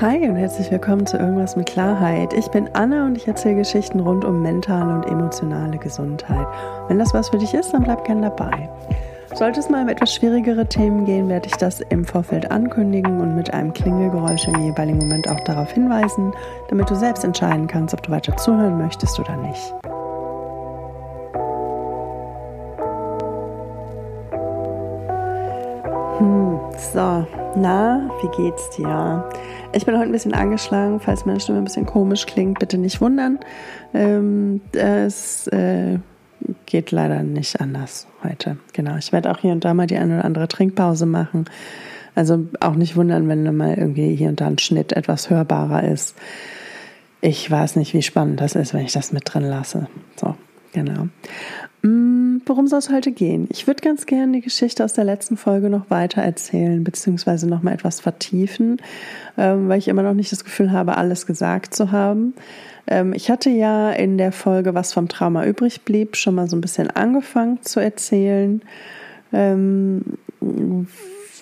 Hi und herzlich willkommen zu Irgendwas mit Klarheit. Ich bin Anna und ich erzähle Geschichten rund um mentale und emotionale Gesundheit. Wenn das was für dich ist, dann bleib gern dabei. Sollte es mal um etwas schwierigere Themen gehen, werde ich das im Vorfeld ankündigen und mit einem Klingelgeräusch im jeweiligen Moment auch darauf hinweisen, damit du selbst entscheiden kannst, ob du weiter zuhören möchtest oder nicht. Hm, so, na, wie geht's dir? Ich bin heute ein bisschen angeschlagen, falls meine Stimme ein bisschen komisch klingt, bitte nicht wundern. Ähm, es äh, geht leider nicht anders heute. Genau, ich werde auch hier und da mal die eine oder andere Trinkpause machen. Also auch nicht wundern, wenn mal irgendwie hier und da ein Schnitt etwas hörbarer ist. Ich weiß nicht, wie spannend das ist, wenn ich das mit drin lasse. So, genau. Mm, worum soll es heute gehen? Ich würde ganz gerne die Geschichte aus der letzten Folge noch weiter erzählen, beziehungsweise noch mal etwas vertiefen, ähm, weil ich immer noch nicht das Gefühl habe, alles gesagt zu haben. Ähm, ich hatte ja in der Folge, was vom Trauma übrig blieb, schon mal so ein bisschen angefangen zu erzählen, ähm,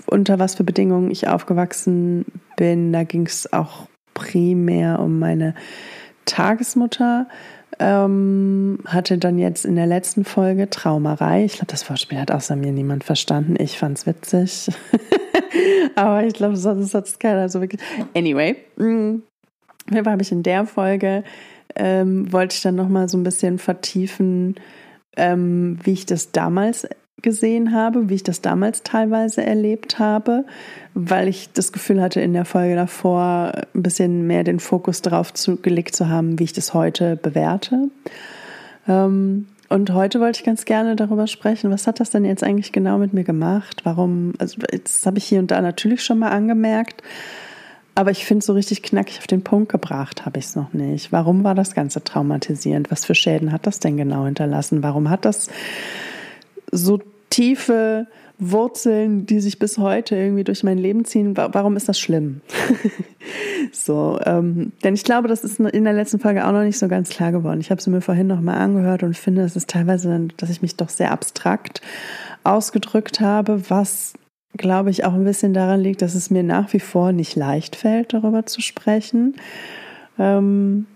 unter was für Bedingungen ich aufgewachsen bin. Da ging es auch primär um meine Tagesmutter ähm, hatte dann jetzt in der letzten Folge Traumerei. Ich glaube, das Wortspiel hat außer mir niemand verstanden. Ich fand es witzig. Aber ich glaube, sonst hat es keiner so wirklich. Anyway, mh, habe ich in der Folge, ähm, wollte ich dann nochmal so ein bisschen vertiefen, ähm, wie ich das damals gesehen habe, wie ich das damals teilweise erlebt habe, weil ich das Gefühl hatte, in der Folge davor ein bisschen mehr den Fokus darauf zu, gelegt zu haben, wie ich das heute bewerte. Ähm, und heute wollte ich ganz gerne darüber sprechen, was hat das denn jetzt eigentlich genau mit mir gemacht? Warum, also das habe ich hier und da natürlich schon mal angemerkt, aber ich finde, so richtig knackig auf den Punkt gebracht habe ich es noch nicht. Warum war das Ganze traumatisierend? Was für Schäden hat das denn genau hinterlassen? Warum hat das so tiefe Wurzeln, die sich bis heute irgendwie durch mein Leben ziehen. Warum ist das schlimm? so, ähm, denn ich glaube, das ist in der letzten Folge auch noch nicht so ganz klar geworden. Ich habe sie mir vorhin noch mal angehört und finde, es ist teilweise, dann, dass ich mich doch sehr abstrakt ausgedrückt habe, was glaube ich auch ein bisschen daran liegt, dass es mir nach wie vor nicht leicht fällt, darüber zu sprechen. Ähm,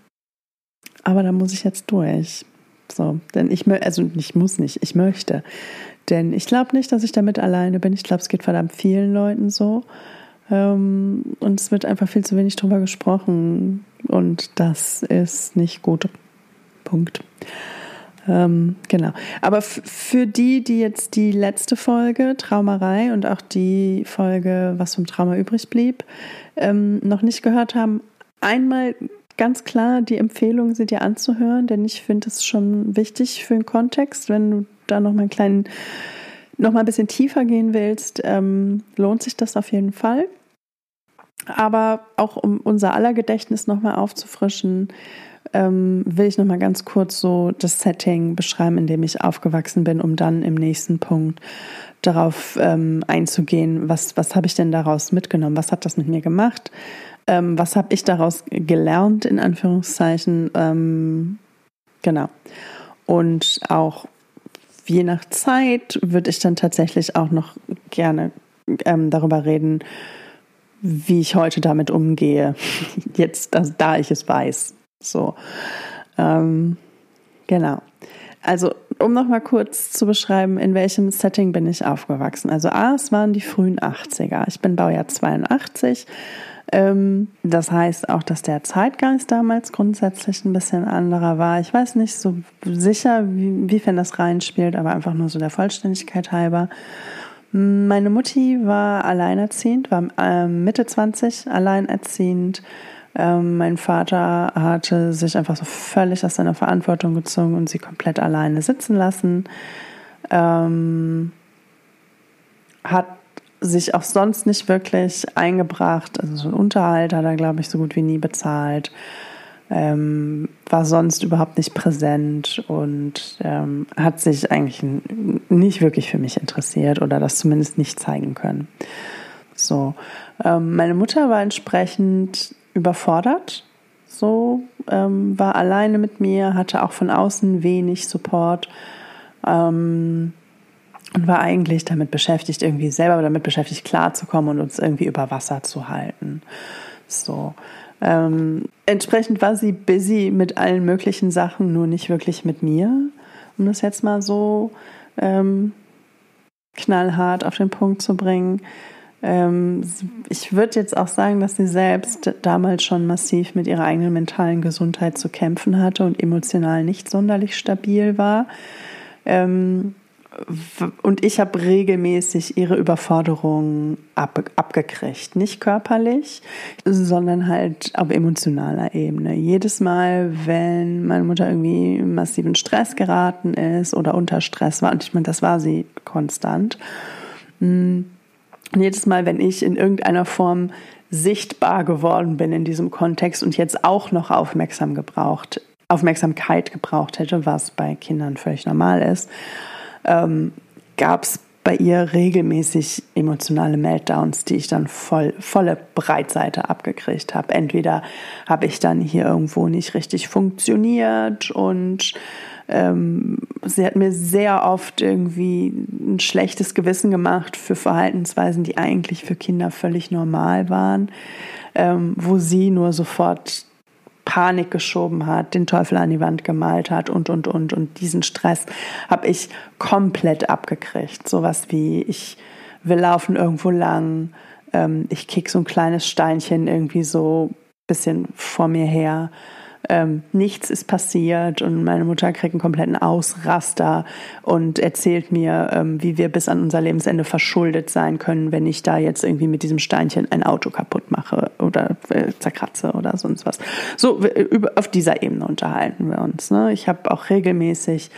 aber da muss ich jetzt durch. So, denn ich also ich muss nicht, ich möchte. Denn ich glaube nicht, dass ich damit alleine bin. Ich glaube, es geht verdammt vielen Leuten so. Ähm, und es wird einfach viel zu wenig drüber gesprochen. Und das ist nicht gut. Punkt. Ähm, genau. Aber für die, die jetzt die letzte Folge Traumerei und auch die Folge, was vom Trauma übrig blieb, ähm, noch nicht gehört haben, einmal ganz klar die Empfehlung, sie dir anzuhören, denn ich finde es schon wichtig für den Kontext, wenn du da noch mal einen kleinen, noch mal ein bisschen tiefer gehen willst, ähm, lohnt sich das auf jeden Fall. Aber auch um unser aller Gedächtnis noch mal aufzufrischen, ähm, will ich noch mal ganz kurz so das Setting beschreiben, in dem ich aufgewachsen bin, um dann im nächsten Punkt darauf ähm, einzugehen, was, was habe ich denn daraus mitgenommen, was hat das mit mir gemacht, ähm, was habe ich daraus gelernt, in Anführungszeichen, ähm, genau. Und auch je nach Zeit würde ich dann tatsächlich auch noch gerne ähm, darüber reden, wie ich heute damit umgehe. Jetzt, also, da ich es weiß. So. Ähm, genau. Also, um noch mal kurz zu beschreiben, in welchem Setting bin ich aufgewachsen. Also, A, es waren die frühen 80er. Ich bin Baujahr 82 ähm, das heißt auch, dass der Zeitgeist damals grundsätzlich ein bisschen anderer war. Ich weiß nicht so sicher, wiefern das reinspielt, aber einfach nur so der Vollständigkeit halber. Meine Mutti war alleinerziehend, war ähm, Mitte 20 alleinerziehend. Ähm, mein Vater hatte sich einfach so völlig aus seiner Verantwortung gezogen und sie komplett alleine sitzen lassen. Ähm, hat sich auch sonst nicht wirklich eingebracht. Also so Unterhalt hat er, glaube ich, so gut wie nie bezahlt. Ähm, war sonst überhaupt nicht präsent und ähm, hat sich eigentlich nicht wirklich für mich interessiert oder das zumindest nicht zeigen können. So, ähm, meine Mutter war entsprechend überfordert, so ähm, war alleine mit mir, hatte auch von außen wenig Support. Ähm, und war eigentlich damit beschäftigt, irgendwie selber damit beschäftigt, klarzukommen und uns irgendwie über Wasser zu halten. So. Ähm, entsprechend war sie busy mit allen möglichen Sachen, nur nicht wirklich mit mir, um das jetzt mal so ähm, knallhart auf den Punkt zu bringen. Ähm, ich würde jetzt auch sagen, dass sie selbst damals schon massiv mit ihrer eigenen mentalen Gesundheit zu kämpfen hatte und emotional nicht sonderlich stabil war. Ähm, und ich habe regelmäßig ihre Überforderung ab, abgekriegt. Nicht körperlich, sondern halt auf emotionaler Ebene. Jedes Mal, wenn meine Mutter irgendwie in massiven Stress geraten ist oder unter Stress war, und ich meine, das war sie konstant. Und jedes Mal, wenn ich in irgendeiner Form sichtbar geworden bin in diesem Kontext und jetzt auch noch aufmerksam gebraucht, Aufmerksamkeit gebraucht hätte, was bei Kindern völlig normal ist, ähm, gab es bei ihr regelmäßig emotionale Meltdowns, die ich dann voll, volle Breitseite abgekriegt habe. Entweder habe ich dann hier irgendwo nicht richtig funktioniert und ähm, sie hat mir sehr oft irgendwie ein schlechtes Gewissen gemacht für Verhaltensweisen, die eigentlich für Kinder völlig normal waren, ähm, wo sie nur sofort Panik geschoben hat, den Teufel an die Wand gemalt hat und, und, und. Und diesen Stress habe ich komplett abgekriegt. Sowas wie, ich will laufen irgendwo lang, ähm, ich kick so ein kleines Steinchen irgendwie so ein bisschen vor mir her ähm, nichts ist passiert und meine Mutter kriegt einen kompletten Ausraster und erzählt mir, ähm, wie wir bis an unser Lebensende verschuldet sein können, wenn ich da jetzt irgendwie mit diesem Steinchen ein Auto kaputt mache oder äh, zerkratze oder sonst was. So, über, auf dieser Ebene unterhalten wir uns. Ne? Ich habe auch regelmäßig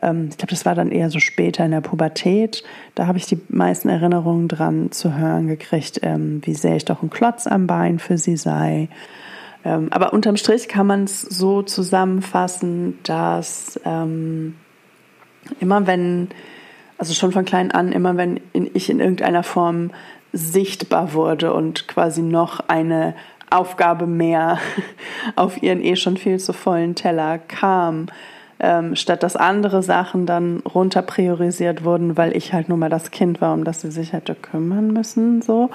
ähm, ich glaube, das war dann eher so später in der Pubertät. Da habe ich die meisten Erinnerungen dran zu hören gekriegt, ähm, wie sehr ich doch ein Klotz am Bein für sie sei. Ähm, aber unterm Strich kann man es so zusammenfassen, dass ähm, immer wenn, also schon von klein an, immer wenn ich in irgendeiner Form sichtbar wurde und quasi noch eine Aufgabe mehr auf ihren eh schon viel zu vollen Teller kam, ähm, statt dass andere Sachen dann runter priorisiert wurden, weil ich halt nur mal das Kind war, um das sie sich hätte kümmern müssen, so,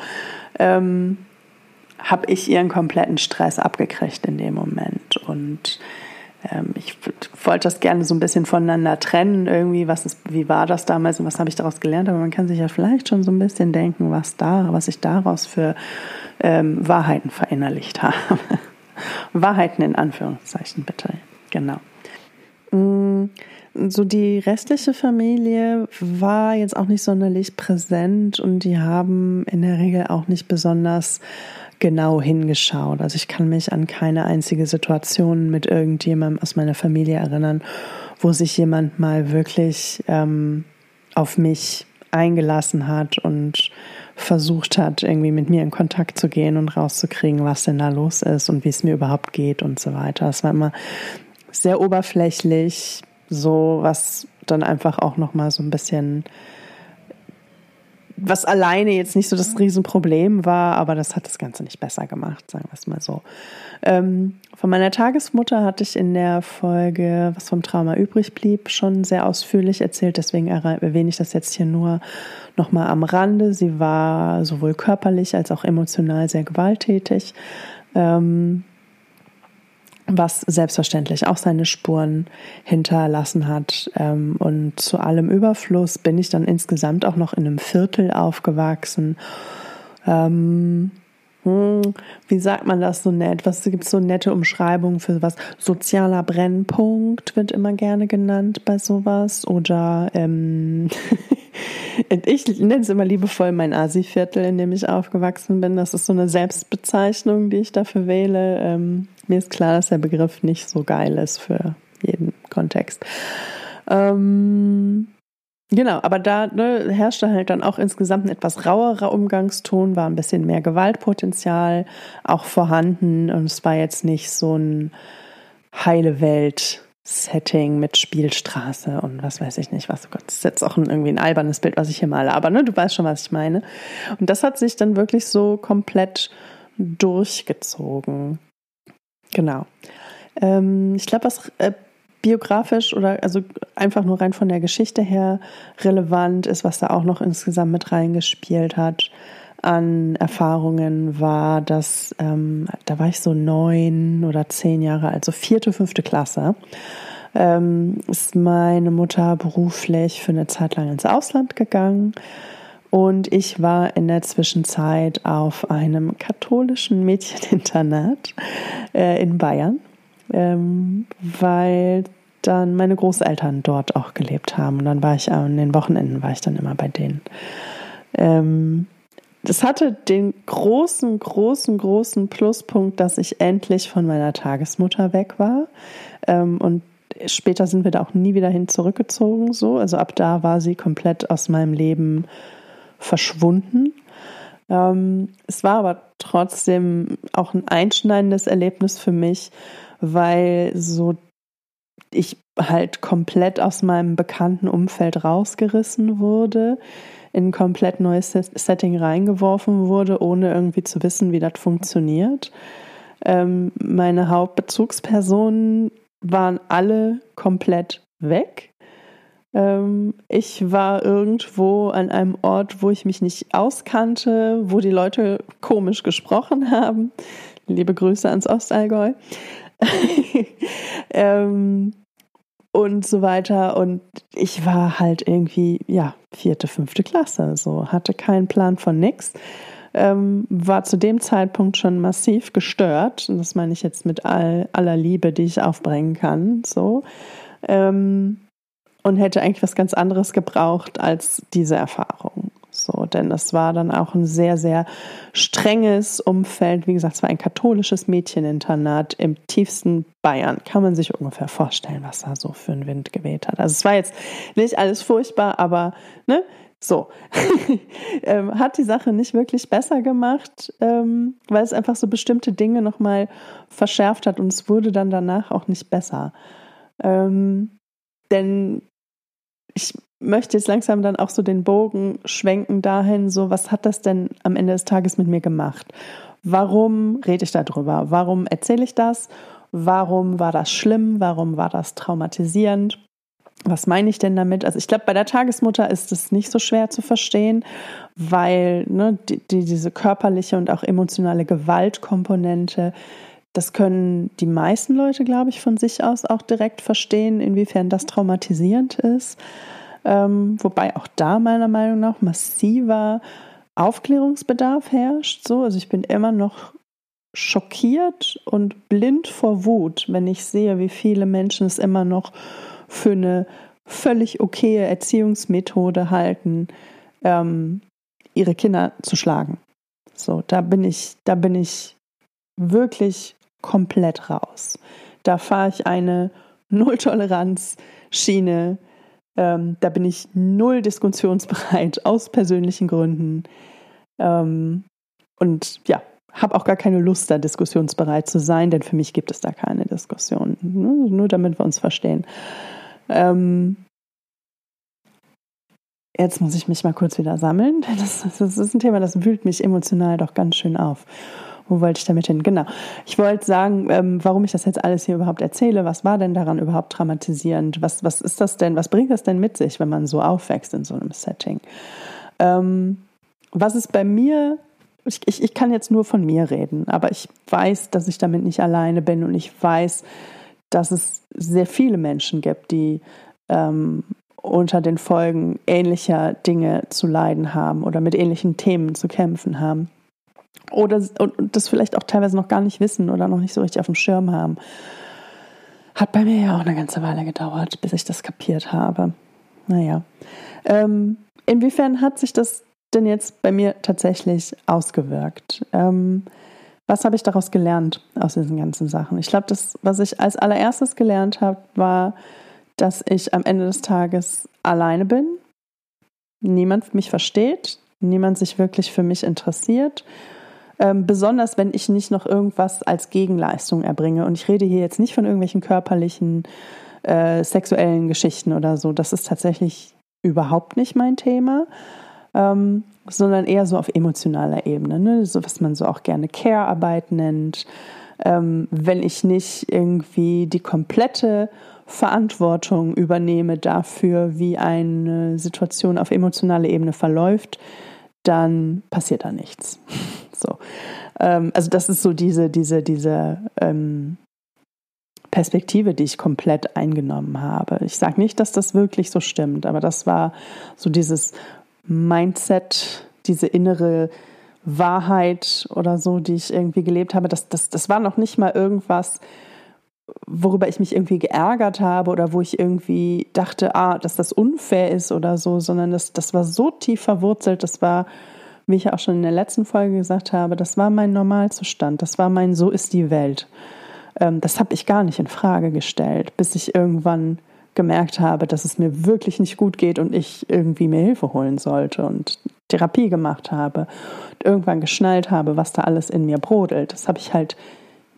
ähm, habe ich ihren kompletten Stress abgekriegt in dem Moment. Und ähm, ich wollte das gerne so ein bisschen voneinander trennen, irgendwie, was ist, wie war das damals und was habe ich daraus gelernt, aber man kann sich ja vielleicht schon so ein bisschen denken, was da, was ich daraus für ähm, Wahrheiten verinnerlicht habe. Wahrheiten in Anführungszeichen, bitte. Genau. Mm, so die restliche Familie war jetzt auch nicht sonderlich präsent und die haben in der Regel auch nicht besonders genau hingeschaut. Also ich kann mich an keine einzige Situation mit irgendjemandem aus meiner Familie erinnern, wo sich jemand mal wirklich ähm, auf mich eingelassen hat und versucht hat, irgendwie mit mir in Kontakt zu gehen und rauszukriegen, was denn da los ist und wie es mir überhaupt geht und so weiter. Es war immer sehr oberflächlich, so was dann einfach auch noch mal so ein bisschen was alleine jetzt nicht so das Riesenproblem war, aber das hat das Ganze nicht besser gemacht, sagen wir es mal so. Ähm, von meiner Tagesmutter hatte ich in der Folge, was vom Trauma übrig blieb, schon sehr ausführlich erzählt, deswegen erwähne ich das jetzt hier nur nochmal am Rande. Sie war sowohl körperlich als auch emotional sehr gewalttätig. Ähm, was selbstverständlich auch seine Spuren hinterlassen hat. Ähm, und zu allem Überfluss bin ich dann insgesamt auch noch in einem Viertel aufgewachsen. Ähm, hm, wie sagt man das so nett? Was gibt es so nette Umschreibungen für was? Sozialer Brennpunkt wird immer gerne genannt bei sowas. Oder ähm, ich nenne es immer liebevoll mein Asi-Viertel, in dem ich aufgewachsen bin. Das ist so eine Selbstbezeichnung, die ich dafür wähle. Ähm, mir ist klar, dass der Begriff nicht so geil ist für jeden Kontext. Ähm, genau, aber da ne, herrschte halt dann auch insgesamt ein etwas rauerer Umgangston, war ein bisschen mehr Gewaltpotenzial auch vorhanden und es war jetzt nicht so ein heile Welt. Setting mit Spielstraße und was weiß ich nicht, was. Oh Gott, das ist jetzt auch ein, irgendwie ein albernes Bild, was ich hier male, aber ne, du weißt schon, was ich meine. Und das hat sich dann wirklich so komplett durchgezogen. Genau. Ähm, ich glaube, was äh, biografisch oder also einfach nur rein von der Geschichte her relevant ist, was da auch noch insgesamt mit reingespielt hat, an Erfahrungen war, dass ähm, da war ich so neun oder zehn Jahre alt, so vierte, fünfte Klasse. Ähm, ist meine Mutter beruflich für eine Zeit lang ins Ausland gegangen und ich war in der Zwischenzeit auf einem katholischen Mädcheninternat äh, in Bayern, ähm, weil dann meine Großeltern dort auch gelebt haben. Und dann war ich an den Wochenenden war ich dann immer bei denen. Ähm, das hatte den großen, großen, großen Pluspunkt, dass ich endlich von meiner Tagesmutter weg war. Ähm, und später sind wir da auch nie wieder hin zurückgezogen. So, also ab da war sie komplett aus meinem Leben verschwunden. Ähm, es war aber trotzdem auch ein einschneidendes Erlebnis für mich, weil so ich halt komplett aus meinem bekannten Umfeld rausgerissen wurde, in ein komplett neues Setting reingeworfen wurde, ohne irgendwie zu wissen, wie das funktioniert. Ähm, meine Hauptbezugspersonen waren alle komplett weg. Ähm, ich war irgendwo an einem Ort, wo ich mich nicht auskannte, wo die Leute komisch gesprochen haben. Liebe Grüße ans Ostallgäu. ähm, und so weiter. Und ich war halt irgendwie, ja, vierte, fünfte Klasse, so hatte keinen Plan von nix. Ähm, war zu dem Zeitpunkt schon massiv gestört. Und das meine ich jetzt mit all, aller Liebe, die ich aufbringen kann. So. Ähm, und hätte eigentlich was ganz anderes gebraucht als diese Erfahrung. So, denn es war dann auch ein sehr, sehr strenges Umfeld. Wie gesagt, es war ein katholisches Mädcheninternat im tiefsten Bayern. Kann man sich ungefähr vorstellen, was da so für ein Wind geweht hat. Also es war jetzt nicht alles furchtbar, aber ne, so. ähm, hat die Sache nicht wirklich besser gemacht, ähm, weil es einfach so bestimmte Dinge nochmal verschärft hat und es wurde dann danach auch nicht besser. Ähm, denn ich möchte jetzt langsam dann auch so den Bogen schwenken dahin, so was hat das denn am Ende des Tages mit mir gemacht? Warum rede ich darüber? Warum erzähle ich das? Warum war das schlimm? Warum war das traumatisierend? Was meine ich denn damit? Also ich glaube, bei der Tagesmutter ist es nicht so schwer zu verstehen, weil ne, die, die, diese körperliche und auch emotionale Gewaltkomponente, das können die meisten Leute, glaube ich, von sich aus auch direkt verstehen, inwiefern das traumatisierend ist. Ähm, wobei auch da meiner Meinung nach massiver Aufklärungsbedarf herrscht. So, also ich bin immer noch schockiert und blind vor Wut, wenn ich sehe, wie viele Menschen es immer noch für eine völlig okaye Erziehungsmethode halten, ähm, ihre Kinder zu schlagen. So, da bin ich, da bin ich wirklich komplett raus. Da fahre ich eine Null-Toleranz-Schiene. Ähm, da bin ich null diskussionsbereit aus persönlichen Gründen. Ähm, und ja, habe auch gar keine Lust, da diskussionsbereit zu sein, denn für mich gibt es da keine Diskussion. Nur damit wir uns verstehen. Ähm, jetzt muss ich mich mal kurz wieder sammeln. Das, das ist ein Thema, das wühlt mich emotional doch ganz schön auf. Wo wollte ich damit hin? Genau. Ich wollte sagen, ähm, warum ich das jetzt alles hier überhaupt erzähle. Was war denn daran überhaupt traumatisierend? Was, was ist das denn? Was bringt das denn mit sich, wenn man so aufwächst in so einem Setting? Ähm, was ist bei mir ich, ich, ich, kann jetzt nur von mir reden, aber ich weiß, dass ich damit nicht alleine bin und ich weiß, dass es sehr viele Menschen gibt, die ähm, unter den Folgen ähnlicher Dinge zu leiden haben oder mit ähnlichen Themen zu kämpfen haben oder und das vielleicht auch teilweise noch gar nicht wissen oder noch nicht so richtig auf dem Schirm haben. Hat bei mir ja auch eine ganze Weile gedauert, bis ich das kapiert habe. Naja. Ähm, inwiefern hat sich das denn jetzt bei mir tatsächlich ausgewirkt? Ähm, was habe ich daraus gelernt aus diesen ganzen Sachen? Ich glaube, das, was ich als allererstes gelernt habe, war, dass ich am Ende des Tages alleine bin, niemand mich versteht, niemand sich wirklich für mich interessiert ähm, besonders wenn ich nicht noch irgendwas als Gegenleistung erbringe. Und ich rede hier jetzt nicht von irgendwelchen körperlichen, äh, sexuellen Geschichten oder so. Das ist tatsächlich überhaupt nicht mein Thema. Ähm, sondern eher so auf emotionaler Ebene, ne? so was man so auch gerne Care-Arbeit nennt. Ähm, wenn ich nicht irgendwie die komplette Verantwortung übernehme dafür, wie eine Situation auf emotionaler Ebene verläuft, dann passiert da nichts. So. Ähm, also das ist so diese, diese, diese ähm, Perspektive, die ich komplett eingenommen habe. Ich sage nicht, dass das wirklich so stimmt, aber das war so dieses Mindset, diese innere Wahrheit oder so, die ich irgendwie gelebt habe. Das, das, das war noch nicht mal irgendwas, worüber ich mich irgendwie geärgert habe oder wo ich irgendwie dachte, ah, dass das unfair ist oder so, sondern das, das war so tief verwurzelt, das war, wie ich auch schon in der letzten Folge gesagt habe, das war mein Normalzustand, das war mein So ist die Welt. Ähm, das habe ich gar nicht in Frage gestellt, bis ich irgendwann gemerkt habe, dass es mir wirklich nicht gut geht und ich irgendwie mir Hilfe holen sollte und Therapie gemacht habe und irgendwann geschnallt habe, was da alles in mir brodelt. Das habe ich halt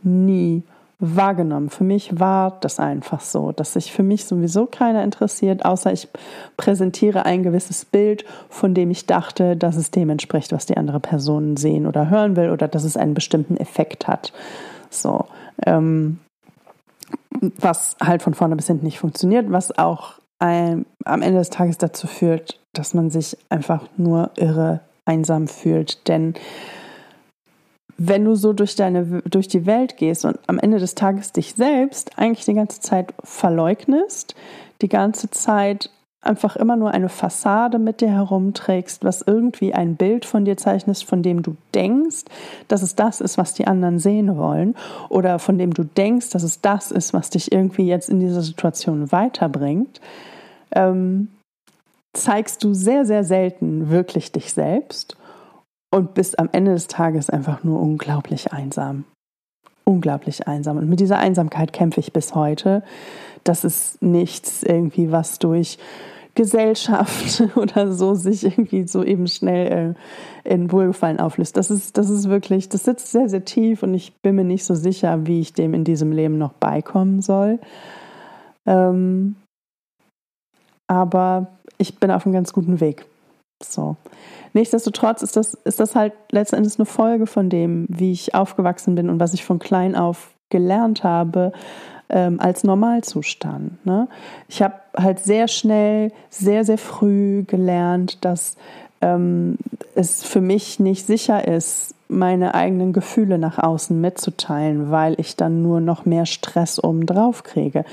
nie wahrgenommen. Für mich war das einfach so, dass sich für mich sowieso keiner interessiert, außer ich präsentiere ein gewisses Bild, von dem ich dachte, dass es dem entspricht, was die andere Person sehen oder hören will oder dass es einen bestimmten Effekt hat. So, ähm, was halt von vorne bis hinten nicht funktioniert, was auch ein, am Ende des Tages dazu führt, dass man sich einfach nur irre einsam fühlt, denn wenn du so durch deine durch die Welt gehst und am Ende des Tages dich selbst eigentlich die ganze Zeit verleugnest, die ganze Zeit einfach immer nur eine Fassade mit dir herumträgst, was irgendwie ein Bild von dir zeichnest, von dem du denkst, dass es das ist, was die anderen sehen wollen, oder von dem du denkst, dass es das ist, was dich irgendwie jetzt in dieser Situation weiterbringt, ähm, zeigst du sehr, sehr selten wirklich dich selbst und bist am Ende des Tages einfach nur unglaublich einsam. Unglaublich einsam. Und mit dieser Einsamkeit kämpfe ich bis heute. Das ist nichts irgendwie, was durch Gesellschaft oder so sich irgendwie so eben schnell äh, in Wohlgefallen auflöst. Das ist, das ist wirklich, das sitzt sehr, sehr tief und ich bin mir nicht so sicher, wie ich dem in diesem Leben noch beikommen soll. Ähm, aber ich bin auf einem ganz guten Weg. So. Nichtsdestotrotz ist das, ist das halt letztendlich eine Folge von dem, wie ich aufgewachsen bin und was ich von klein auf gelernt habe ähm, als Normalzustand. Ne? Ich habe halt sehr schnell, sehr, sehr früh gelernt, dass ähm, es für mich nicht sicher ist, meine eigenen Gefühle nach außen mitzuteilen, weil ich dann nur noch mehr Stress obendrauf kriege.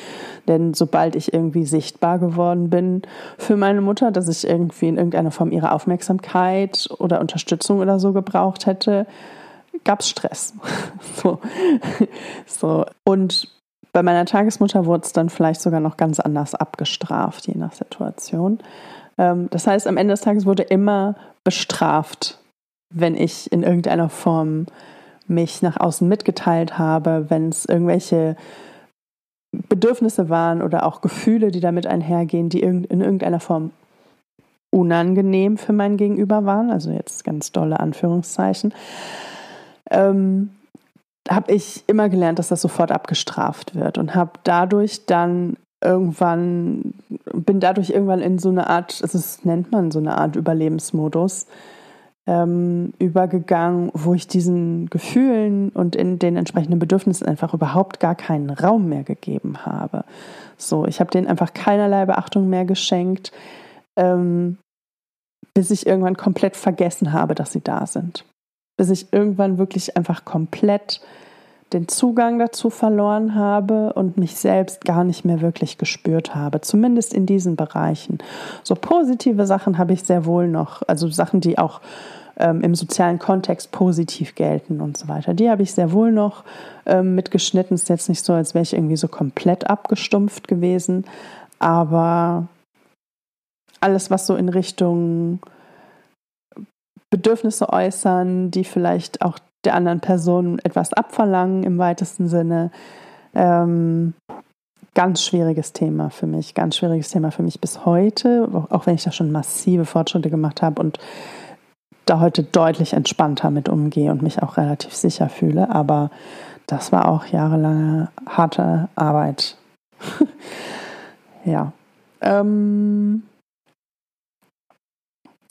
Denn sobald ich irgendwie sichtbar geworden bin für meine Mutter, dass ich irgendwie in irgendeiner Form ihre Aufmerksamkeit oder Unterstützung oder so gebraucht hätte, gab es Stress. so. so. Und bei meiner Tagesmutter wurde es dann vielleicht sogar noch ganz anders abgestraft, je nach Situation. Ähm, das heißt, am Ende des Tages wurde immer bestraft, wenn ich in irgendeiner Form mich nach außen mitgeteilt habe, wenn es irgendwelche Bedürfnisse waren oder auch Gefühle, die damit einhergehen, die in irgendeiner Form unangenehm für mein Gegenüber waren, also jetzt ganz dolle Anführungszeichen, ähm, habe ich immer gelernt, dass das sofort abgestraft wird und habe dadurch dann irgendwann, bin dadurch irgendwann in so eine Art, also das nennt man so eine Art Überlebensmodus, ähm, übergegangen, wo ich diesen Gefühlen und in den entsprechenden Bedürfnissen einfach überhaupt gar keinen Raum mehr gegeben habe. So, ich habe denen einfach keinerlei Beachtung mehr geschenkt, ähm, bis ich irgendwann komplett vergessen habe, dass sie da sind. Bis ich irgendwann wirklich einfach komplett den Zugang dazu verloren habe und mich selbst gar nicht mehr wirklich gespürt habe, zumindest in diesen Bereichen. So positive Sachen habe ich sehr wohl noch, also Sachen, die auch ähm, im sozialen Kontext positiv gelten und so weiter. Die habe ich sehr wohl noch ähm, mitgeschnitten. Ist jetzt nicht so, als wäre ich irgendwie so komplett abgestumpft gewesen, aber alles, was so in Richtung Bedürfnisse äußern, die vielleicht auch der anderen Person etwas abverlangen im weitesten Sinne. Ähm, ganz schwieriges Thema für mich, ganz schwieriges Thema für mich bis heute, auch wenn ich da schon massive Fortschritte gemacht habe und da heute deutlich entspannter mit umgehe und mich auch relativ sicher fühle. Aber das war auch jahrelange harte Arbeit. ja. Ähm,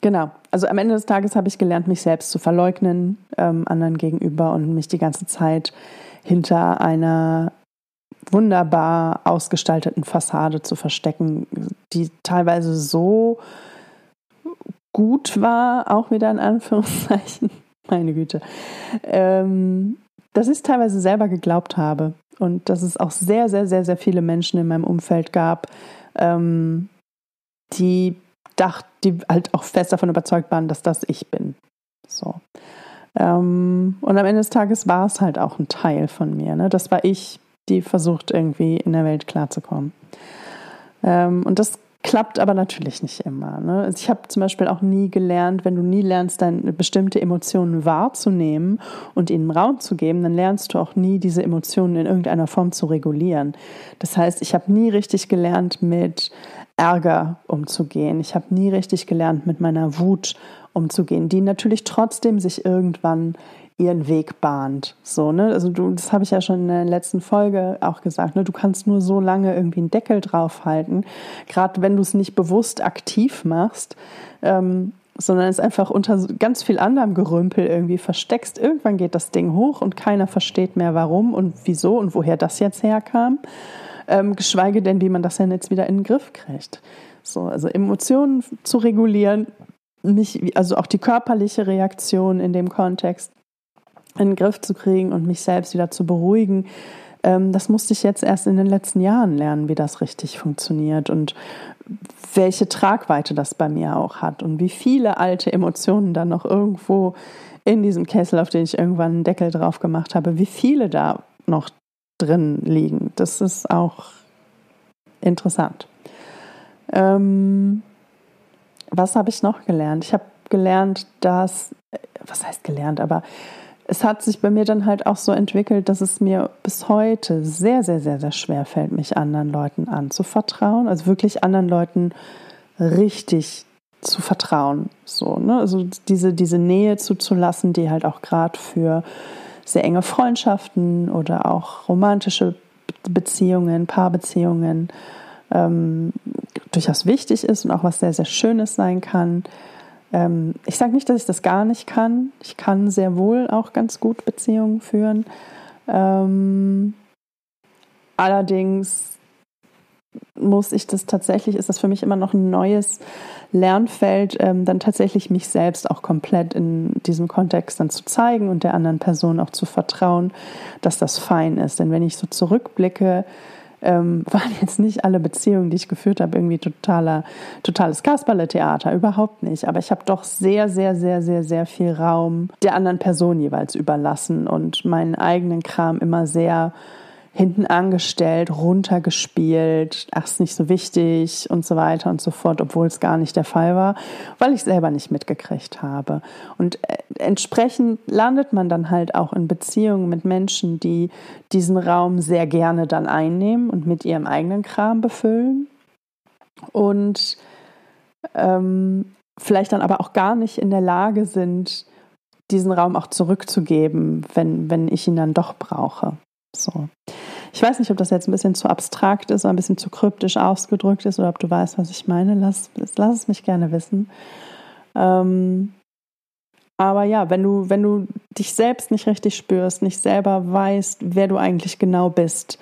Genau. Also am Ende des Tages habe ich gelernt, mich selbst zu verleugnen, ähm, anderen gegenüber und mich die ganze Zeit hinter einer wunderbar ausgestalteten Fassade zu verstecken, die teilweise so gut war, auch wieder in Anführungszeichen, meine Güte, ähm, dass ich es teilweise selber geglaubt habe und dass es auch sehr, sehr, sehr, sehr viele Menschen in meinem Umfeld gab, ähm, die dachten, die halt auch fest davon überzeugt waren, dass das ich bin. So. Ähm, und am Ende des Tages war es halt auch ein Teil von mir. Ne? Das war ich, die versucht irgendwie in der Welt klarzukommen. Ähm, und das klappt aber natürlich nicht immer. Ne? Also ich habe zum Beispiel auch nie gelernt, wenn du nie lernst, deine bestimmte Emotionen wahrzunehmen und ihnen Raum zu geben, dann lernst du auch nie, diese Emotionen in irgendeiner Form zu regulieren. Das heißt, ich habe nie richtig gelernt, mit Ärger umzugehen. Ich habe nie richtig gelernt, mit meiner Wut umzugehen, die natürlich trotzdem sich irgendwann ihren Weg bahnt. So, ne? Also du, das habe ich ja schon in der letzten Folge auch gesagt, ne? Du kannst nur so lange irgendwie einen Deckel draufhalten, gerade wenn du es nicht bewusst aktiv machst, ähm, sondern es einfach unter ganz viel anderem Gerümpel irgendwie versteckst. Irgendwann geht das Ding hoch und keiner versteht mehr, warum und wieso und woher das jetzt herkam. Ähm, geschweige denn, wie man das denn jetzt wieder in den Griff kriegt. So, also Emotionen zu regulieren, mich, also auch die körperliche Reaktion in dem Kontext in den Griff zu kriegen und mich selbst wieder zu beruhigen. Ähm, das musste ich jetzt erst in den letzten Jahren lernen, wie das richtig funktioniert und welche Tragweite das bei mir auch hat und wie viele alte Emotionen dann noch irgendwo in diesem Kessel, auf den ich irgendwann einen Deckel drauf gemacht habe, wie viele da noch drin liegen. Das ist auch interessant. Ähm, was habe ich noch gelernt? Ich habe gelernt, dass, was heißt gelernt, aber es hat sich bei mir dann halt auch so entwickelt, dass es mir bis heute sehr, sehr, sehr, sehr schwer fällt, mich anderen Leuten anzuvertrauen. Also wirklich anderen Leuten richtig zu vertrauen. So, ne? Also diese, diese Nähe zuzulassen, die halt auch gerade für sehr enge Freundschaften oder auch romantische Beziehungen, Paarbeziehungen ähm, durchaus wichtig ist und auch was sehr, sehr Schönes sein kann. Ähm, ich sage nicht, dass ich das gar nicht kann. Ich kann sehr wohl auch ganz gut Beziehungen führen. Ähm, allerdings muss ich das tatsächlich, ist das für mich immer noch ein neues Lernfeld, ähm, dann tatsächlich mich selbst auch komplett in diesem Kontext dann zu zeigen und der anderen Person auch zu vertrauen, dass das fein ist. Denn wenn ich so zurückblicke, ähm, waren jetzt nicht alle Beziehungen, die ich geführt habe, irgendwie totaler, totales Kasperle-Theater, überhaupt nicht. Aber ich habe doch sehr, sehr, sehr, sehr, sehr viel Raum der anderen Person jeweils überlassen und meinen eigenen Kram immer sehr hinten angestellt, runtergespielt, ach, ist nicht so wichtig und so weiter und so fort, obwohl es gar nicht der Fall war, weil ich selber nicht mitgekriegt habe. Und äh, entsprechend landet man dann halt auch in Beziehungen mit Menschen, die diesen Raum sehr gerne dann einnehmen und mit ihrem eigenen Kram befüllen. Und ähm, vielleicht dann aber auch gar nicht in der Lage sind, diesen Raum auch zurückzugeben, wenn, wenn ich ihn dann doch brauche. So. Ich weiß nicht, ob das jetzt ein bisschen zu abstrakt ist oder ein bisschen zu kryptisch ausgedrückt ist oder ob du weißt, was ich meine. Lass, lass es mich gerne wissen. Ähm, aber ja, wenn du, wenn du dich selbst nicht richtig spürst, nicht selber weißt, wer du eigentlich genau bist,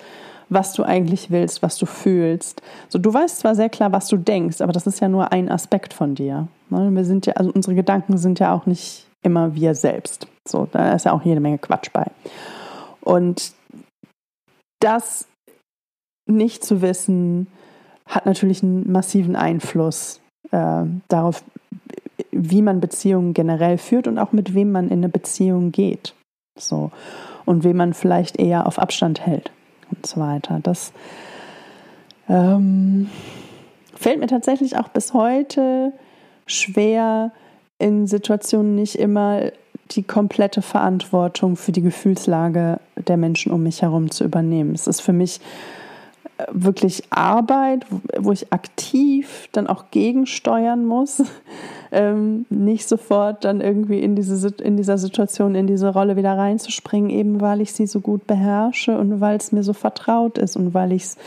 was du eigentlich willst, was du fühlst. So, du weißt zwar sehr klar, was du denkst, aber das ist ja nur ein Aspekt von dir. Ne? Wir sind ja, also unsere Gedanken sind ja auch nicht immer wir selbst. So, da ist ja auch jede Menge Quatsch bei. Und das nicht zu wissen, hat natürlich einen massiven Einfluss äh, darauf, wie man Beziehungen generell führt und auch mit wem man in eine Beziehung geht. So. Und wem man vielleicht eher auf Abstand hält und so weiter. Das ähm, fällt mir tatsächlich auch bis heute schwer, in Situationen nicht immer die komplette Verantwortung für die Gefühlslage der Menschen um mich herum zu übernehmen. Es ist für mich äh, wirklich Arbeit, wo ich aktiv dann auch gegensteuern muss, ähm, nicht sofort dann irgendwie in, diese, in dieser Situation, in diese Rolle wieder reinzuspringen, eben weil ich sie so gut beherrsche und weil es mir so vertraut ist und weil ich es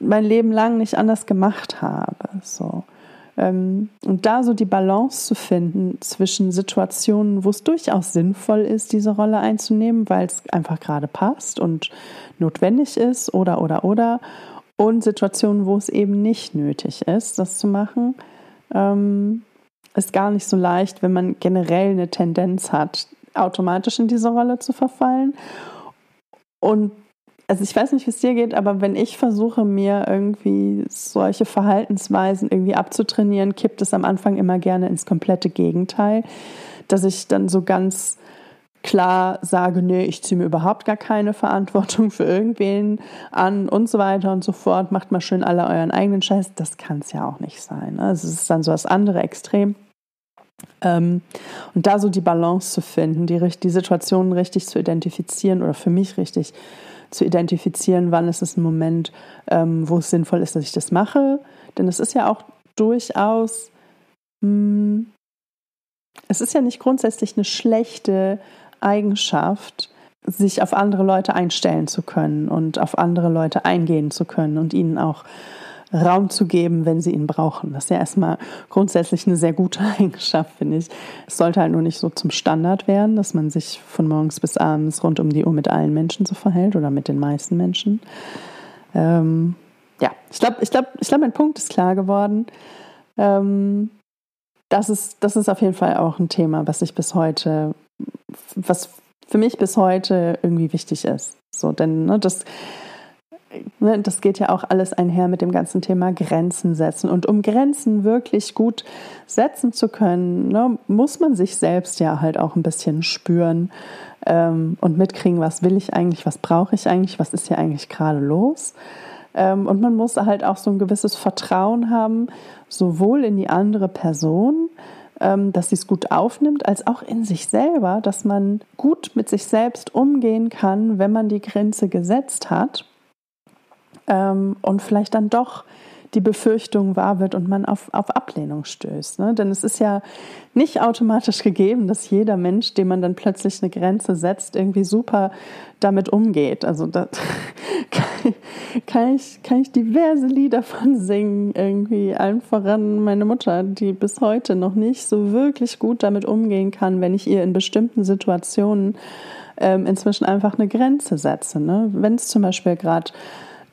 mein Leben lang nicht anders gemacht habe. So. Ähm, und da so die Balance zu finden zwischen Situationen, wo es durchaus sinnvoll ist, diese Rolle einzunehmen, weil es einfach gerade passt und notwendig ist oder oder oder und Situationen, wo es eben nicht nötig ist, das zu machen. Ähm, ist gar nicht so leicht, wenn man generell eine Tendenz hat, automatisch in diese Rolle zu verfallen. Und also ich weiß nicht, wie es dir geht, aber wenn ich versuche, mir irgendwie solche Verhaltensweisen irgendwie abzutrainieren, kippt es am Anfang immer gerne ins komplette Gegenteil, dass ich dann so ganz klar sage, nee, ich ziehe mir überhaupt gar keine Verantwortung für irgendwen an und so weiter und so fort, macht mal schön alle euren eigenen Scheiß. Das kann es ja auch nicht sein. Ne? Also es ist dann so das andere Extrem. Ähm, und da so die Balance zu finden, die, die Situationen richtig zu identifizieren oder für mich richtig zu identifizieren, wann ist es ein Moment, ähm, wo es sinnvoll ist, dass ich das mache. Denn es ist ja auch durchaus, mh, hm, es ist ja nicht grundsätzlich eine schlechte Eigenschaft, sich auf andere Leute einstellen zu können und auf andere Leute eingehen zu können und ihnen auch Raum zu geben, wenn sie ihn brauchen. Das ist ja erstmal grundsätzlich eine sehr gute Eigenschaft, finde ich. Es sollte halt nur nicht so zum Standard werden, dass man sich von morgens bis abends rund um die Uhr mit allen Menschen so verhält oder mit den meisten Menschen. Ähm, ja, ich glaube, ich glaube, ich glaube, mein Punkt ist klar geworden. Ähm, das ist, das ist auf jeden Fall auch ein Thema, was ich bis heute, was für mich bis heute irgendwie wichtig ist. So, denn ne, das ne, das geht ja auch alles einher mit dem ganzen Thema Grenzen setzen. Und um Grenzen wirklich gut setzen zu können, ne, muss man sich selbst ja halt auch ein bisschen spüren ähm, und mitkriegen, was will ich eigentlich, was brauche ich eigentlich, was ist hier eigentlich gerade los. Ähm, und man muss halt auch so ein gewisses Vertrauen haben, sowohl in die andere Person, ähm, dass sie es gut aufnimmt, als auch in sich selber, dass man gut mit sich selbst umgehen kann, wenn man die Grenze gesetzt hat ähm, und vielleicht dann doch die Befürchtung wahr wird und man auf, auf Ablehnung stößt. Ne? Denn es ist ja nicht automatisch gegeben, dass jeder Mensch, dem man dann plötzlich eine Grenze setzt, irgendwie super damit umgeht. Also da kann ich, kann ich diverse Lieder von singen, irgendwie allen voran meine Mutter, die bis heute noch nicht so wirklich gut damit umgehen kann, wenn ich ihr in bestimmten Situationen ähm, inzwischen einfach eine Grenze setze. Ne? Wenn es zum Beispiel gerade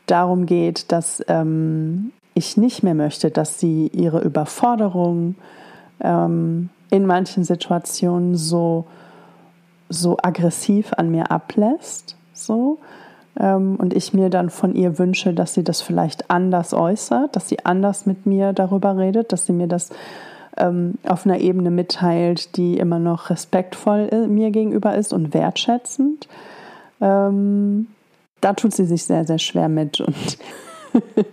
darum geht, dass ähm, ich nicht mehr möchte, dass sie ihre Überforderung ähm, in manchen Situationen so, so aggressiv an mir ablässt. So. Ähm, und ich mir dann von ihr wünsche, dass sie das vielleicht anders äußert, dass sie anders mit mir darüber redet, dass sie mir das ähm, auf einer Ebene mitteilt, die immer noch respektvoll mir gegenüber ist und wertschätzend. Ähm, da tut sie sich sehr, sehr schwer mit. Und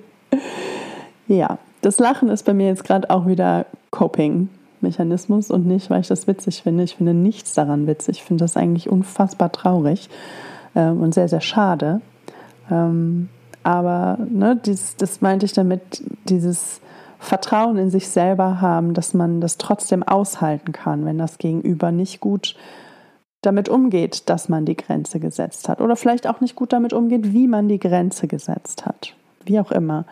ja, das Lachen ist bei mir jetzt gerade auch wieder Coping-Mechanismus und nicht, weil ich das witzig finde. Ich finde nichts daran witzig. Ich finde das eigentlich unfassbar traurig ähm, und sehr, sehr schade. Ähm, aber ne, dies, das meinte ich damit, dieses Vertrauen in sich selber haben, dass man das trotzdem aushalten kann, wenn das Gegenüber nicht gut damit umgeht, dass man die Grenze gesetzt hat. Oder vielleicht auch nicht gut damit umgeht, wie man die Grenze gesetzt hat. Wie auch immer.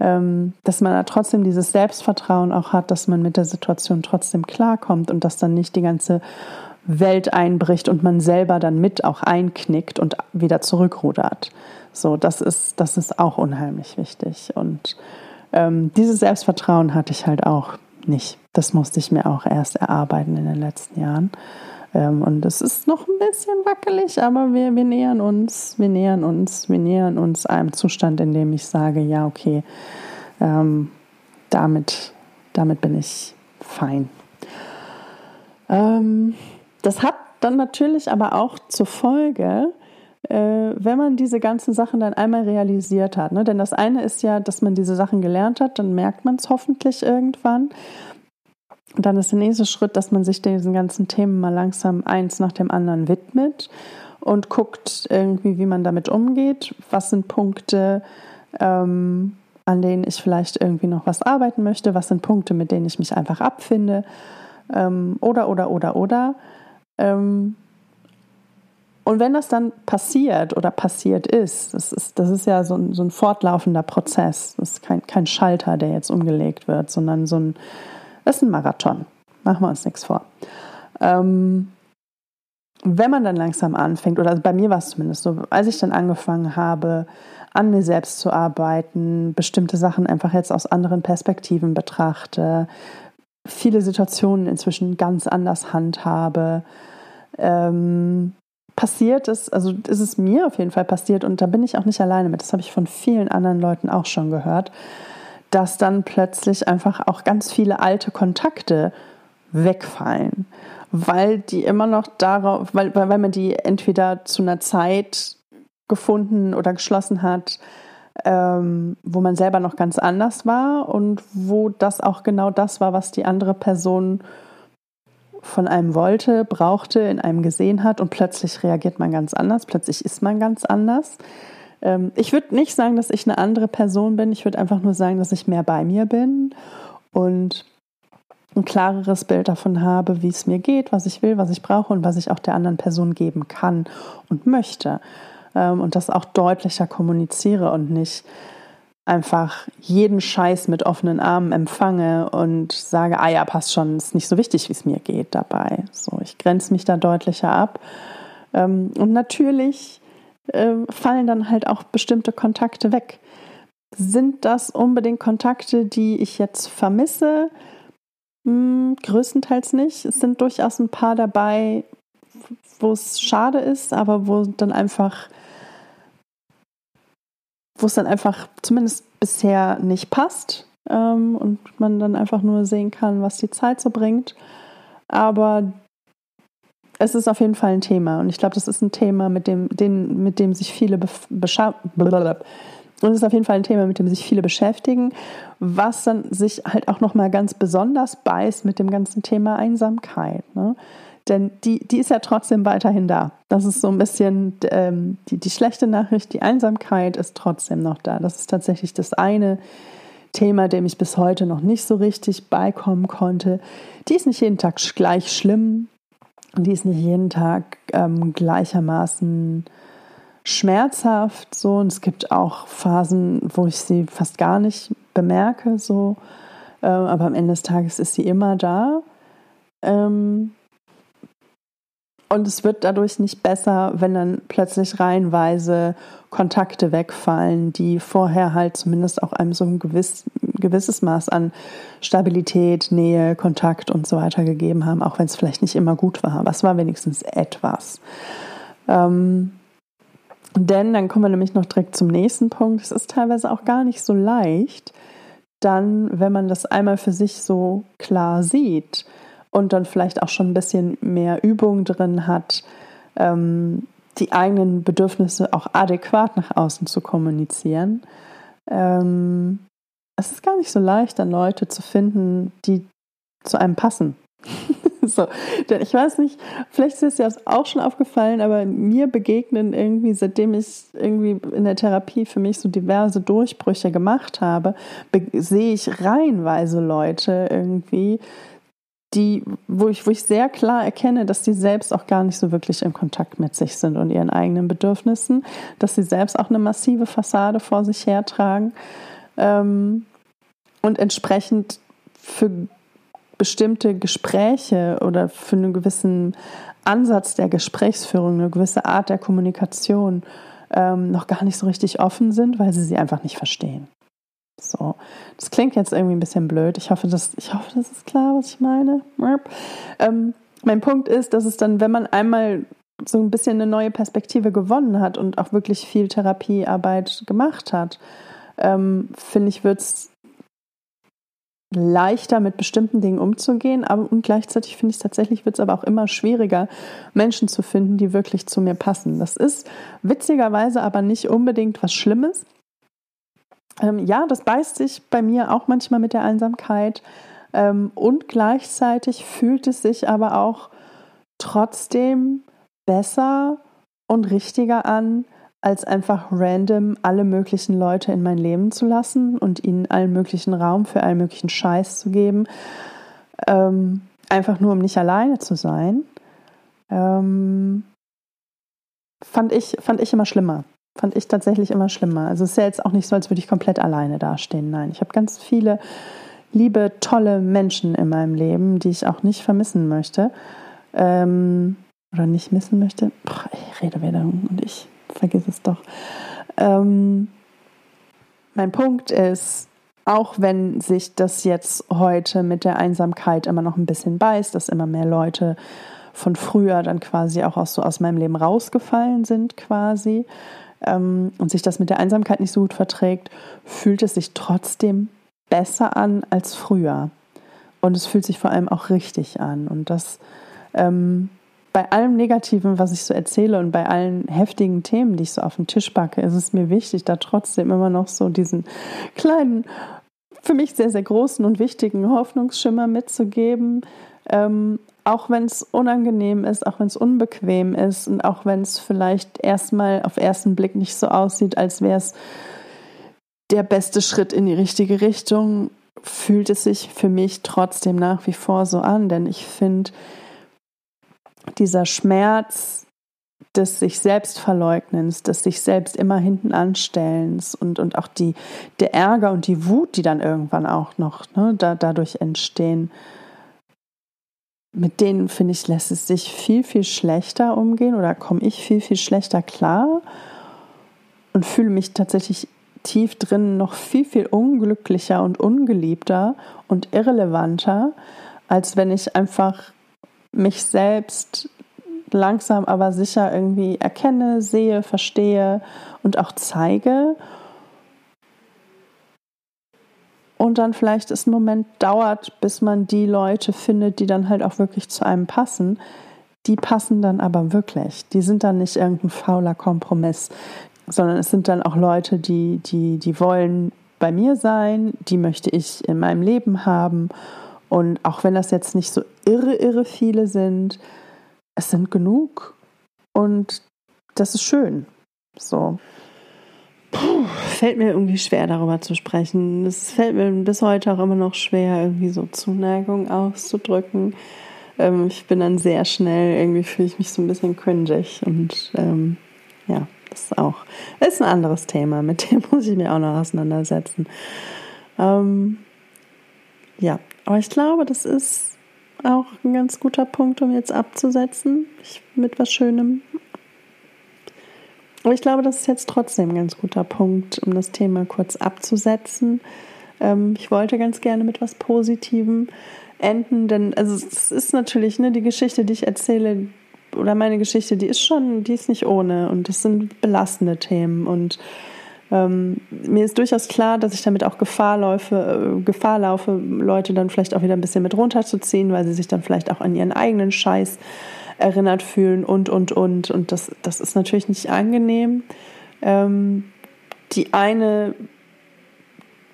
Ähm, dass man da trotzdem dieses Selbstvertrauen auch hat, dass man mit der Situation trotzdem klarkommt und dass dann nicht die ganze Welt einbricht und man selber dann mit auch einknickt und wieder zurückrudert. So, das ist, das ist auch unheimlich wichtig. Und ähm, dieses Selbstvertrauen hatte ich halt auch nicht. Das musste ich mir auch erst erarbeiten in den letzten Jahren. Ähm, und es ist noch ein bisschen wackelig, aber wir, wir nähern uns, wir nähern uns, wir nähern uns einem Zustand, in dem ich sage, ja, okay, ähm, damit, damit bin ich fein. Ähm, das hat dann natürlich aber auch zur Folge, äh, wenn man diese ganzen Sachen dann einmal realisiert hat. Ne? Denn das eine ist ja, dass man diese Sachen gelernt hat, dann merkt man es hoffentlich irgendwann. Und dann ist der nächste Schritt, dass man sich diesen ganzen Themen mal langsam eins nach dem anderen widmet und guckt irgendwie, wie man damit umgeht. Was sind Punkte, ähm, an denen ich vielleicht irgendwie noch was arbeiten möchte? Was sind Punkte, mit denen ich mich einfach abfinde? Ähm, oder, oder, oder, oder. Ähm, und wenn das dann passiert oder passiert ist, das ist, das ist ja so ein, so ein fortlaufender Prozess. Das ist kein, kein Schalter, der jetzt umgelegt wird, sondern so ein, das ist ein Marathon. Machen wir uns nichts vor. Ähm, wenn man dann langsam anfängt, oder bei mir war es zumindest so, als ich dann angefangen habe, an mir selbst zu arbeiten, bestimmte Sachen einfach jetzt aus anderen Perspektiven betrachte, viele Situationen inzwischen ganz anders handhabe. Ähm, passiert ist, also ist es mir auf jeden Fall passiert und da bin ich auch nicht alleine mit. Das habe ich von vielen anderen Leuten auch schon gehört, dass dann plötzlich einfach auch ganz viele alte Kontakte wegfallen, weil die immer noch darauf, weil, weil man die entweder zu einer Zeit gefunden oder geschlossen hat, ähm, wo man selber noch ganz anders war und wo das auch genau das war, was die andere Person von einem wollte, brauchte, in einem gesehen hat und plötzlich reagiert man ganz anders, plötzlich ist man ganz anders. Ähm, ich würde nicht sagen, dass ich eine andere Person bin, ich würde einfach nur sagen, dass ich mehr bei mir bin und ein klareres Bild davon habe, wie es mir geht, was ich will, was ich brauche und was ich auch der anderen Person geben kann und möchte ähm, und das auch deutlicher kommuniziere und nicht einfach jeden Scheiß mit offenen Armen empfange und sage, ah ja, passt schon, ist nicht so wichtig, wie es mir geht dabei. So, ich grenze mich da deutlicher ab. Ähm, und natürlich äh, fallen dann halt auch bestimmte Kontakte weg. Sind das unbedingt Kontakte, die ich jetzt vermisse? Hm, größtenteils nicht. Es sind durchaus ein paar dabei, wo es schade ist, aber wo dann einfach wo es dann einfach zumindest bisher nicht passt ähm, und man dann einfach nur sehen kann, was die Zeit so bringt. Aber es ist auf jeden Fall ein Thema und ich glaube, das ist ein Thema, mit dem, den, mit dem sich viele und es ist auf jeden Fall ein Thema, mit dem sich viele beschäftigen, was dann sich halt auch nochmal ganz besonders beißt mit dem ganzen Thema Einsamkeit. Ne? Denn die, die ist ja trotzdem weiterhin da. Das ist so ein bisschen ähm, die, die schlechte Nachricht. Die Einsamkeit ist trotzdem noch da. Das ist tatsächlich das eine Thema, dem ich bis heute noch nicht so richtig beikommen konnte. Die ist nicht jeden Tag gleich schlimm. Die ist nicht jeden Tag ähm, gleichermaßen schmerzhaft. So. Und es gibt auch Phasen, wo ich sie fast gar nicht bemerke. So. Ähm, aber am Ende des Tages ist sie immer da. Ähm, und es wird dadurch nicht besser, wenn dann plötzlich reihenweise Kontakte wegfallen, die vorher halt zumindest auch einem so ein gewiss, gewisses Maß an Stabilität, Nähe, Kontakt und so weiter gegeben haben, auch wenn es vielleicht nicht immer gut war. Aber es war wenigstens etwas. Ähm, denn dann kommen wir nämlich noch direkt zum nächsten Punkt. Es ist teilweise auch gar nicht so leicht, dann, wenn man das einmal für sich so klar sieht, und dann vielleicht auch schon ein bisschen mehr Übung drin hat, ähm, die eigenen Bedürfnisse auch adäquat nach außen zu kommunizieren. Ähm, es ist gar nicht so leicht, dann Leute zu finden, die zu einem passen. so, denn ich weiß nicht, vielleicht ist es ja auch schon aufgefallen, aber mir begegnen irgendwie, seitdem ich irgendwie in der Therapie für mich so diverse Durchbrüche gemacht habe, sehe ich reihenweise Leute irgendwie, die, wo ich, wo ich sehr klar erkenne, dass die selbst auch gar nicht so wirklich in Kontakt mit sich sind und ihren eigenen Bedürfnissen, dass sie selbst auch eine massive Fassade vor sich hertragen ähm, und entsprechend für bestimmte Gespräche oder für einen gewissen Ansatz der Gesprächsführung, eine gewisse Art der Kommunikation ähm, noch gar nicht so richtig offen sind, weil sie sie einfach nicht verstehen. So, das klingt jetzt irgendwie ein bisschen blöd. Ich hoffe, das, ich hoffe, das ist klar, was ich meine. Ähm, mein Punkt ist, dass es dann, wenn man einmal so ein bisschen eine neue Perspektive gewonnen hat und auch wirklich viel Therapiearbeit gemacht hat, ähm, finde ich, wird es leichter mit bestimmten Dingen umzugehen, aber und gleichzeitig finde ich tatsächlich wird es aber auch immer schwieriger, Menschen zu finden, die wirklich zu mir passen. Das ist witzigerweise aber nicht unbedingt was Schlimmes, ähm, ja, das beißt sich bei mir auch manchmal mit der Einsamkeit. Ähm, und gleichzeitig fühlt es sich aber auch trotzdem besser und richtiger an, als einfach random alle möglichen Leute in mein Leben zu lassen und ihnen allen möglichen Raum für allen möglichen Scheiß zu geben. Ähm, einfach nur, um nicht alleine zu sein. Ähm, fand, ich, fand ich immer schlimmer fand ich tatsächlich immer schlimmer. Also es ist ja jetzt auch nicht so, als würde ich komplett alleine dastehen. Nein, ich habe ganz viele liebe, tolle Menschen in meinem Leben, die ich auch nicht vermissen möchte. Ähm, oder nicht missen möchte. Boah, ich rede wieder und ich vergiss es doch. Ähm, mein Punkt ist, auch wenn sich das jetzt heute mit der Einsamkeit immer noch ein bisschen beißt, dass immer mehr Leute von früher dann quasi auch aus, so aus meinem Leben rausgefallen sind quasi ähm, und sich das mit der Einsamkeit nicht so gut verträgt, fühlt es sich trotzdem besser an als früher. Und es fühlt sich vor allem auch richtig an. Und das ähm, bei allem Negativen, was ich so erzähle und bei allen heftigen Themen, die ich so auf den Tisch packe, ist es mir wichtig, da trotzdem immer noch so diesen kleinen, für mich sehr, sehr großen und wichtigen Hoffnungsschimmer mitzugeben. Ähm, auch wenn es unangenehm ist, auch wenn es unbequem ist und auch wenn es vielleicht erstmal auf ersten Blick nicht so aussieht, als wäre es der beste Schritt in die richtige Richtung, fühlt es sich für mich trotzdem nach wie vor so an, denn ich finde, dieser Schmerz des sich selbst verleugnens, des sich selbst immer hinten anstellens und, und auch die, der Ärger und die Wut, die dann irgendwann auch noch ne, da, dadurch entstehen, mit denen, finde ich, lässt es sich viel, viel schlechter umgehen oder komme ich viel, viel schlechter klar und fühle mich tatsächlich tief drin noch viel, viel unglücklicher und ungeliebter und irrelevanter, als wenn ich einfach mich selbst langsam aber sicher irgendwie erkenne, sehe, verstehe und auch zeige. Und dann vielleicht es einen Moment dauert, bis man die Leute findet, die dann halt auch wirklich zu einem passen. Die passen dann aber wirklich. Die sind dann nicht irgendein fauler Kompromiss, sondern es sind dann auch Leute, die, die, die wollen bei mir sein, die möchte ich in meinem Leben haben und auch wenn das jetzt nicht so irre, irre viele sind, es sind genug. Und das ist schön. So. Puh, fällt mir irgendwie schwer, darüber zu sprechen. Es fällt mir bis heute auch immer noch schwer, irgendwie so Zuneigung auszudrücken. Ähm, ich bin dann sehr schnell, irgendwie fühle ich mich so ein bisschen cringig. Und ähm, ja, das ist auch das ist ein anderes Thema, mit dem muss ich mir auch noch auseinandersetzen. Ähm, ja, aber ich glaube, das ist auch ein ganz guter Punkt, um jetzt abzusetzen. Ich, mit was Schönem. Aber ich glaube, das ist jetzt trotzdem ein ganz guter Punkt, um das Thema kurz abzusetzen. Ähm, ich wollte ganz gerne mit was Positivem enden, denn also es ist natürlich ne, die Geschichte, die ich erzähle, oder meine Geschichte, die ist schon, die ist nicht ohne und das sind belastende Themen und ähm, mir ist durchaus klar, dass ich damit auch Gefahr laufe, äh, Gefahr laufe, Leute dann vielleicht auch wieder ein bisschen mit runterzuziehen, weil sie sich dann vielleicht auch an ihren eigenen Scheiß erinnert fühlen und, und, und. Und das, das ist natürlich nicht angenehm. Ähm, die eine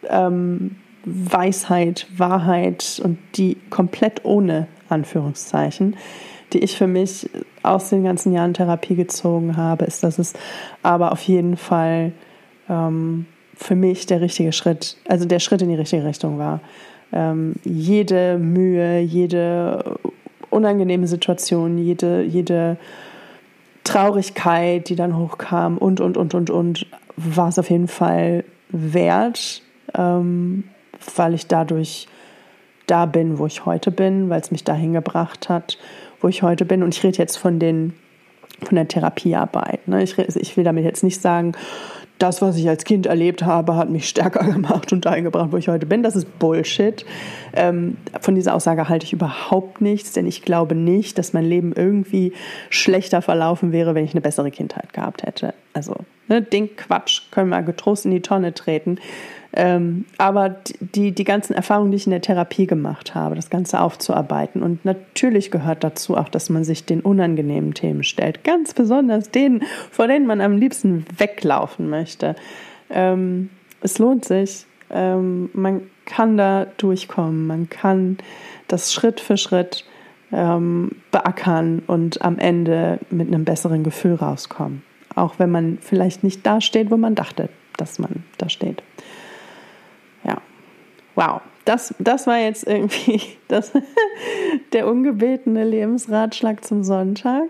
ähm, Weisheit, Wahrheit und die komplett ohne Anführungszeichen, die ich für mich aus den ganzen Jahren Therapie gezogen habe, ist, dass es aber auf jeden Fall ähm, für mich der richtige Schritt, also der Schritt in die richtige Richtung war. Ähm, jede Mühe, jede unangenehme Situation, jede, jede Traurigkeit, die dann hochkam und, und, und, und, und, war es auf jeden Fall wert, ähm, weil ich dadurch da bin, wo ich heute bin, weil es mich dahin gebracht hat, wo ich heute bin. Und ich rede jetzt von den von der Therapiearbeit. Ne? Ich will damit jetzt nicht sagen, das, was ich als Kind erlebt habe, hat mich stärker gemacht und dahin gebracht, wo ich heute bin. Das ist Bullshit. Ähm, von dieser Aussage halte ich überhaupt nichts, denn ich glaube nicht, dass mein Leben irgendwie schlechter verlaufen wäre, wenn ich eine bessere Kindheit gehabt hätte. Also, ne, den Quatsch können wir getrost in die Tonne treten. Ähm, aber die, die ganzen Erfahrungen, die ich in der Therapie gemacht habe, das Ganze aufzuarbeiten. Und natürlich gehört dazu auch, dass man sich den unangenehmen Themen stellt. Ganz besonders denen, vor denen man am liebsten weglaufen möchte. Ähm, es lohnt sich. Ähm, man kann da durchkommen. Man kann das Schritt für Schritt ähm, beackern und am Ende mit einem besseren Gefühl rauskommen. Auch wenn man vielleicht nicht da steht, wo man dachte, dass man da steht. Wow, das, das war jetzt irgendwie das, der ungebetene Lebensratschlag zum Sonntag.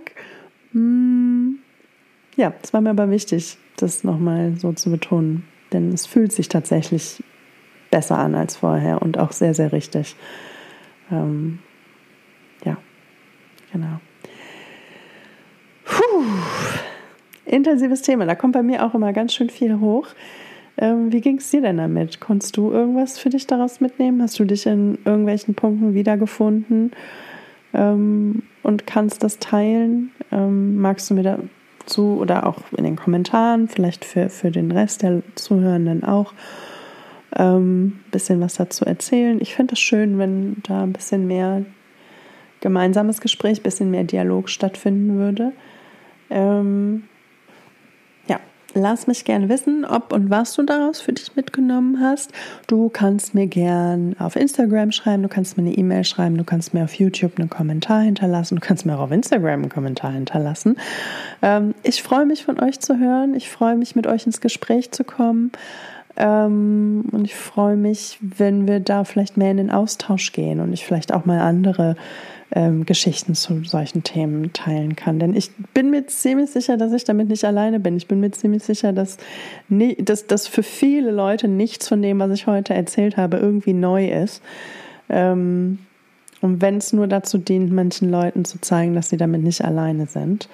Hm, ja, es war mir aber wichtig, das nochmal so zu betonen, denn es fühlt sich tatsächlich besser an als vorher und auch sehr, sehr richtig. Ähm, ja, genau. Puh, intensives Thema, da kommt bei mir auch immer ganz schön viel hoch. Ähm, wie ging es dir denn damit? Konntest du irgendwas für dich daraus mitnehmen? Hast du dich in irgendwelchen Punkten wiedergefunden ähm, und kannst das teilen? Ähm, magst du mir dazu oder auch in den Kommentaren, vielleicht für, für den Rest der Zuhörenden auch, ein ähm, bisschen was dazu erzählen? Ich finde es schön, wenn da ein bisschen mehr gemeinsames Gespräch, ein bisschen mehr Dialog stattfinden würde. Ähm, Lass mich gerne wissen, ob und was du daraus für dich mitgenommen hast. Du kannst mir gern auf Instagram schreiben, du kannst mir eine E-Mail schreiben, du kannst mir auf YouTube einen Kommentar hinterlassen, du kannst mir auch auf Instagram einen Kommentar hinterlassen. Ähm, ich freue mich von euch zu hören, ich freue mich mit euch ins Gespräch zu kommen. Ähm, und ich freue mich, wenn wir da vielleicht mehr in den Austausch gehen und ich vielleicht auch mal andere ähm, Geschichten zu solchen Themen teilen kann. Denn ich bin mir ziemlich sicher, dass ich damit nicht alleine bin. Ich bin mir ziemlich sicher, dass, nie, dass, dass für viele Leute nichts von dem, was ich heute erzählt habe, irgendwie neu ist. Ähm, und wenn es nur dazu dient, manchen Leuten zu zeigen, dass sie damit nicht alleine sind.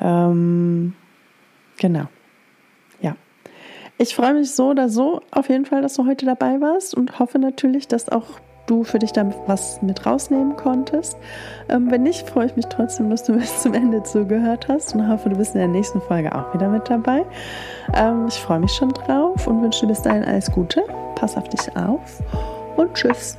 Ähm, genau. Ja. Ich freue mich so oder so auf jeden Fall, dass du heute dabei warst und hoffe natürlich, dass auch du für dich da was mit rausnehmen konntest. Ähm, wenn nicht, freue ich mich trotzdem, dass du bis zum Ende zugehört hast und hoffe, du bist in der nächsten Folge auch wieder mit dabei. Ähm, ich freue mich schon drauf und wünsche dir bis dahin alles Gute. Pass auf dich auf und tschüss.